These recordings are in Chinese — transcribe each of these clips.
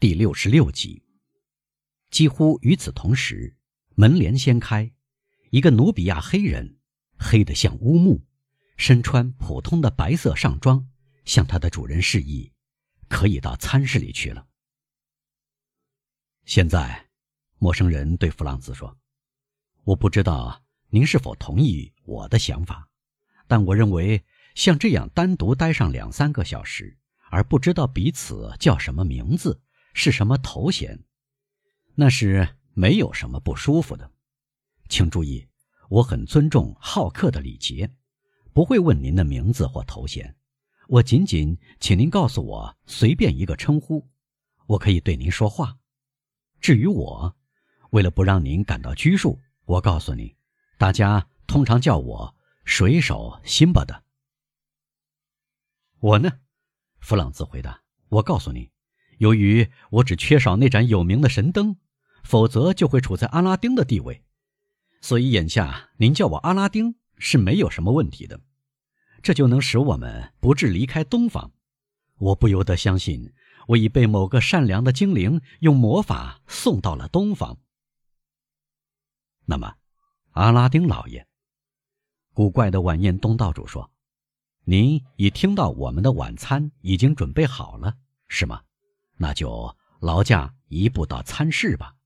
第六十六集。几乎与此同时，门帘掀开，一个努比亚黑人，黑得像乌木，身穿普通的白色上装，向他的主人示意，可以到餐室里去了。现在，陌生人对弗朗兹说：“我不知道您是否同意我的想法，但我认为像这样单独待上两三个小时，而不知道彼此叫什么名字。”是什么头衔？那是没有什么不舒服的。请注意，我很尊重好客的礼节，不会问您的名字或头衔。我仅仅请您告诉我随便一个称呼，我可以对您说话。至于我，为了不让您感到拘束，我告诉你，大家通常叫我水手辛巴的。我呢？弗朗兹回答。我告诉你。由于我只缺少那盏有名的神灯，否则就会处在阿拉丁的地位，所以眼下您叫我阿拉丁是没有什么问题的，这就能使我们不致离开东方。我不由得相信，我已被某个善良的精灵用魔法送到了东方。那么，阿拉丁老爷，古怪的晚宴东道主说：“您已听到我们的晚餐已经准备好了，是吗？”那就劳驾移步到餐室吧，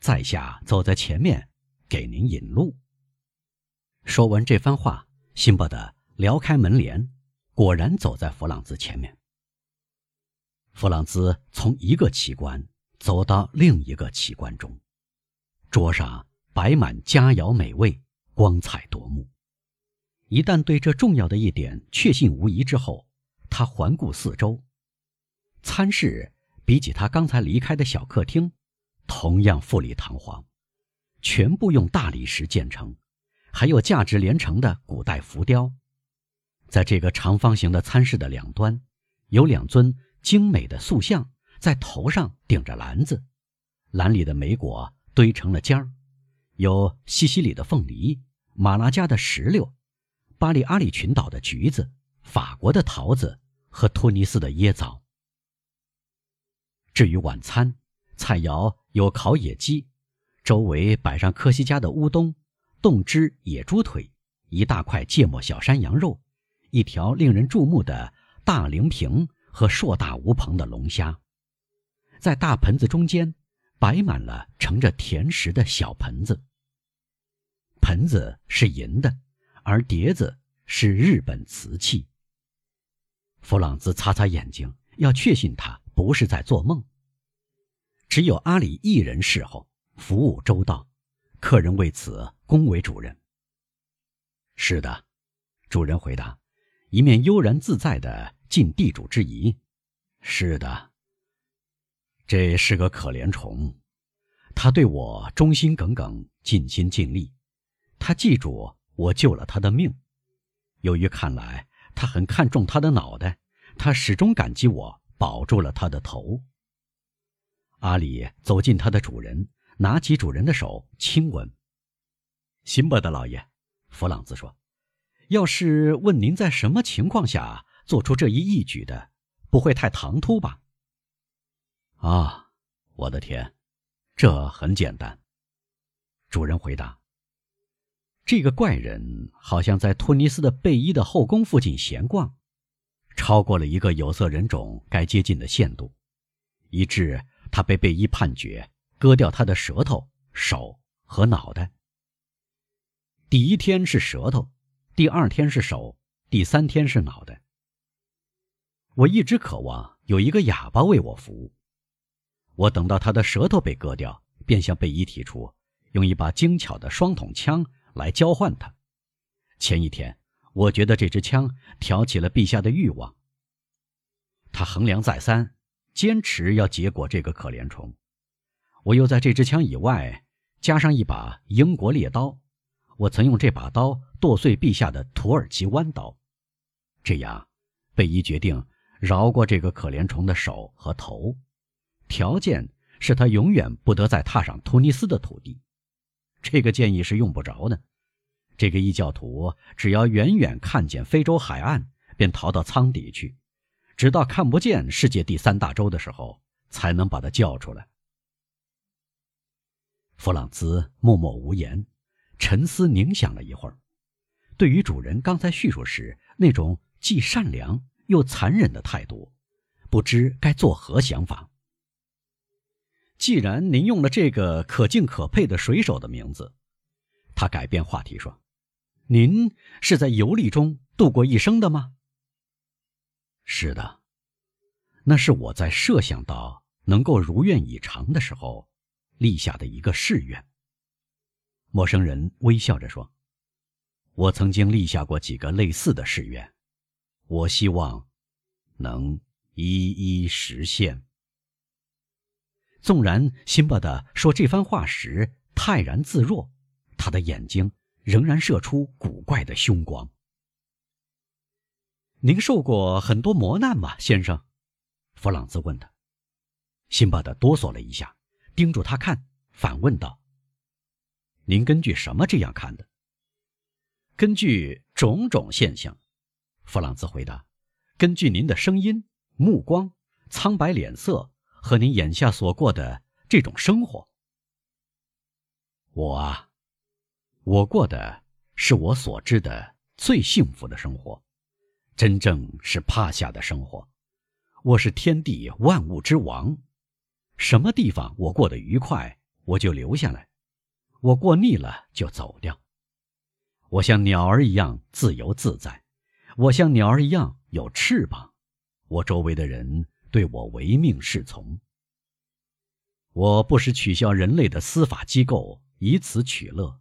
在下走在前面，给您引路。说完这番话，辛巴德撩开门帘，果然走在弗朗兹前面。弗朗兹从一个奇观走到另一个奇观中，桌上摆满佳肴美味，光彩夺目。一旦对这重要的一点确信无疑之后，他环顾四周，餐室。比起他刚才离开的小客厅，同样富丽堂皇，全部用大理石建成，还有价值连城的古代浮雕。在这个长方形的餐室的两端，有两尊精美的塑像，在头上顶着篮子，篮里的莓果堆成了尖儿，有西西里的凤梨、马拉加的石榴、巴利阿里群岛的橘子、法国的桃子和突尼斯的椰枣。至于晚餐，菜肴有烤野鸡，周围摆上科西嘉的乌冬、冻汁野猪腿、一大块芥末小山羊肉、一条令人注目的大菱平和硕大无朋的龙虾。在大盆子中间，摆满了盛着甜食的小盆子。盆子是银的，而碟子是日本瓷器。弗朗兹擦擦眼睛，要确信他。不是在做梦。只有阿里一人侍候，服务周到，客人为此恭维主人。是的，主人回答，一面悠然自在的尽地主之谊。是的，这是个可怜虫，他对我忠心耿耿，尽心尽力。他记住我救了他的命，由于看来他很看重他的脑袋，他始终感激我。保住了他的头。阿里走近他的主人，拿起主人的手亲吻。辛巴德老爷，弗朗兹说：“要是问您在什么情况下做出这一义举的，不会太唐突吧？”啊，我的天，这很简单。主人回答：“这个怪人好像在托尼斯的贝伊的后宫附近闲逛。”超过了一个有色人种该接近的限度，以致他被贝伊判决割掉他的舌头、手和脑袋。第一天是舌头，第二天是手，第三天是脑袋。我一直渴望有一个哑巴为我服务。我等到他的舌头被割掉，便向贝伊提出用一把精巧的双筒枪来交换他。前一天。我觉得这支枪挑起了陛下的欲望。他衡量再三，坚持要结果这个可怜虫。我又在这支枪以外加上一把英国猎刀，我曾用这把刀剁碎陛下的土耳其弯刀。这样，贝伊决定饶过这个可怜虫的手和头，条件是他永远不得再踏上突尼斯的土地。这个建议是用不着的。这个异教徒只要远远看见非洲海岸，便逃到舱底去，直到看不见世界第三大洲的时候，才能把他叫出来。弗朗兹默默无言，沉思凝想了一会儿，对于主人刚才叙述时那种既善良又残忍的态度，不知该作何想法。既然您用了这个可敬可佩的水手的名字，他改变话题说：“您是在游历中度过一生的吗？”“是的，那是我在设想到能够如愿以偿的时候。”立下的一个誓愿。陌生人微笑着说：“我曾经立下过几个类似的誓愿，我希望能一一实现。”纵然辛巴的说这番话时泰然自若，他的眼睛仍然射出古怪的凶光。“您受过很多磨难吗，先生？”弗朗兹问他。辛巴德哆嗦了一下。盯住他看，反问道：“您根据什么这样看的？”“根据种种现象。”弗朗兹回答，“根据您的声音、目光、苍白脸色和您眼下所过的这种生活。”“我啊，我过的是我所知的最幸福的生活，真正是趴下的生活。我是天地万物之王。”什么地方我过得愉快，我就留下来；我过腻了就走掉。我像鸟儿一样自由自在，我像鸟儿一样有翅膀。我周围的人对我唯命是从。我不时取消人类的司法机构，以此取乐，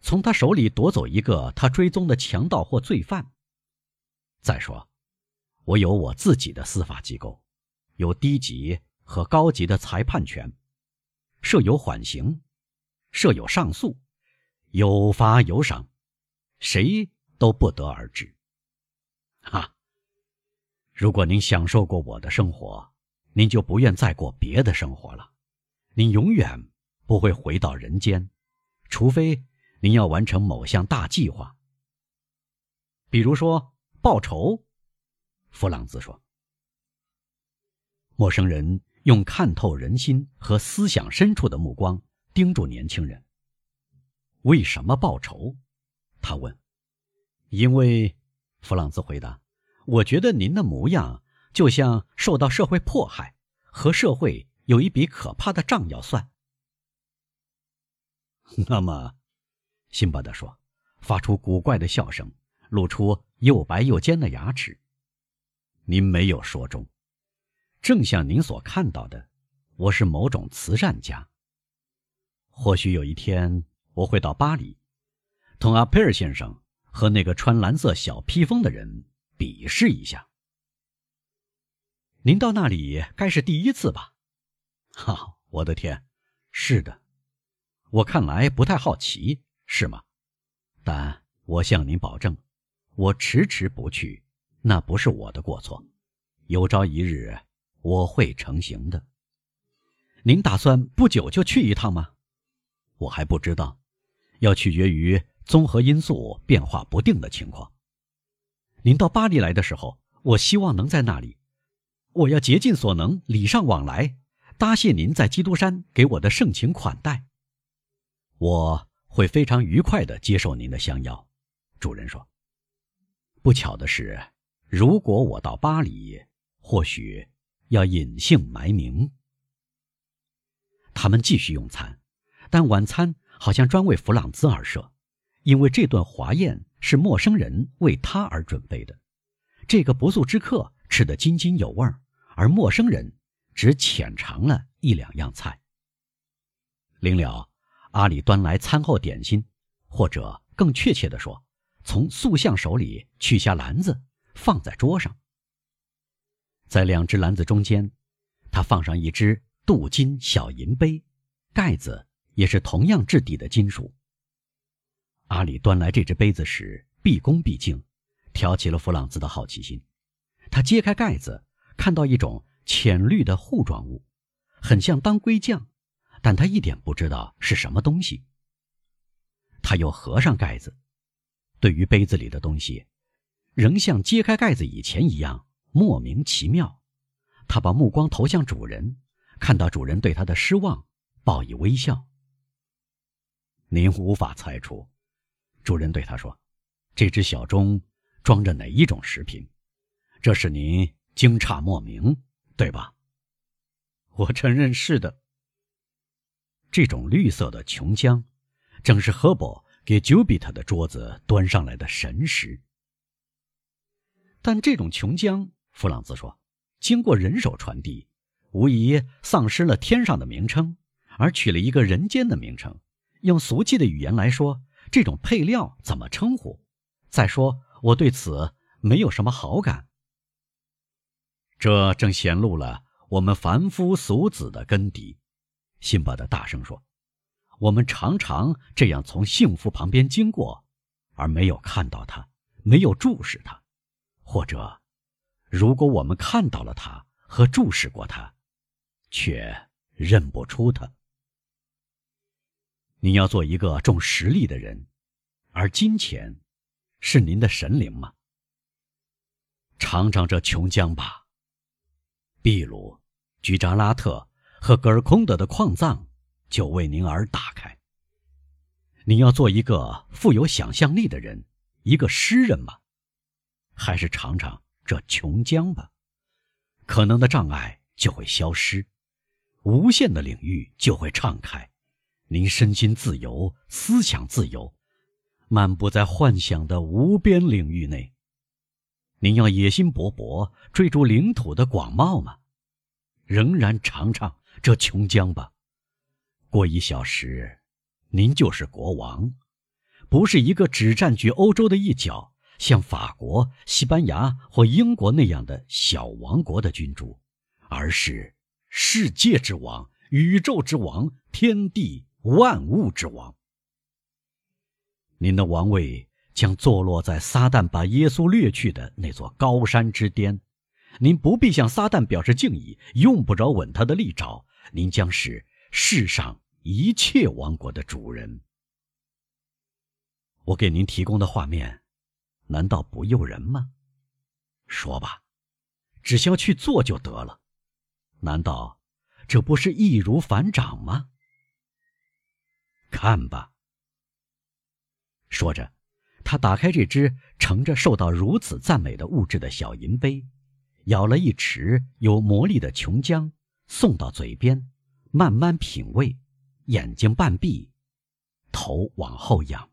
从他手里夺走一个他追踪的强盗或罪犯。再说，我有我自己的司法机构，有低级。和高级的裁判权，设有缓刑，设有上诉，有罚有赏，谁都不得而知。哈！如果您享受过我的生活，您就不愿再过别的生活了。您永远不会回到人间，除非您要完成某项大计划，比如说报仇。弗朗兹说：“陌生人。”用看透人心和思想深处的目光盯住年轻人。为什么报仇？他问。因为，弗朗兹回答：“我觉得您的模样就像受到社会迫害，和社会有一笔可怕的账要算。”那么，辛巴德说，发出古怪的笑声，露出又白又尖的牙齿。您没有说中。正像您所看到的，我是某种慈善家。或许有一天我会到巴黎，同阿佩尔先生和那个穿蓝色小披风的人比试一下。您到那里该是第一次吧？哈，我的天，是的。我看来不太好奇，是吗？但我向您保证，我迟迟不去，那不是我的过错。有朝一日。我会成行的。您打算不久就去一趟吗？我还不知道，要取决于综合因素变化不定的情况。您到巴黎来的时候，我希望能在那里。我要竭尽所能礼尚往来，答谢您在基督山给我的盛情款待。我会非常愉快地接受您的相邀。主人说。不巧的是，如果我到巴黎，或许。要隐姓埋名。他们继续用餐，但晚餐好像专为弗朗兹而设，因为这顿华宴是陌生人为他而准备的。这个不速之客吃得津津有味，而陌生人只浅尝了一两样菜。临了，阿里端来餐后点心，或者更确切地说，从塑像手里取下篮子，放在桌上。在两只篮子中间，他放上一只镀金小银杯，盖子也是同样质地的金属。阿里端来这只杯子时，毕恭毕敬，挑起了弗朗兹的好奇心。他揭开盖子，看到一种浅绿的糊状物，很像当归酱，但他一点不知道是什么东西。他又合上盖子，对于杯子里的东西，仍像揭开盖子以前一样。莫名其妙，他把目光投向主人，看到主人对他的失望，报以微笑。您无法猜出，主人对他说：“这只小钟装着哪一种食品？这是您惊诧莫名，对吧？” 我承认是的。这种绿色的琼浆，正是赫伯给丘比特的桌子端上来的神食。但这种琼浆，弗朗兹说，经过人手传递，无疑丧失了天上的名称，而取了一个人间的名称。用俗气的语言来说，这种配料怎么称呼？再说，我对此没有什么好感。这正显露了我们凡夫俗子的根底。辛巴德大声说：“我们常常这样从幸福旁边经过，而没有看到他，没有注视他，或者，如果我们看到了他和注视过他，却认不出他。你要做一个重实力的人，而金钱是您的神灵吗？尝尝这琼浆吧，秘鲁、居扎拉特。”和格尔空德的矿藏就为您而打开。您要做一个富有想象力的人，一个诗人吗？还是尝尝这琼浆吧，可能的障碍就会消失，无限的领域就会敞开，您身心自由，思想自由，漫步在幻想的无边领域内。您要野心勃勃，追逐领土的广袤吗？仍然尝尝。这琼浆吧，过一小时，您就是国王，不是一个只占据欧洲的一角，像法国、西班牙或英国那样的小王国的君主，而是世界之王、宇宙之王、天地万物之王。您的王位将坐落在撒旦把耶稣掠去的那座高山之巅，您不必向撒旦表示敬意，用不着吻他的利爪。您将是世上一切王国的主人。我给您提供的画面，难道不诱人吗？说吧，只需要去做就得了。难道这不是易如反掌吗？看吧。说着，他打开这只盛着受到如此赞美的物质的小银杯，舀了一池有魔力的琼浆。送到嘴边，慢慢品味，眼睛半闭，头往后仰。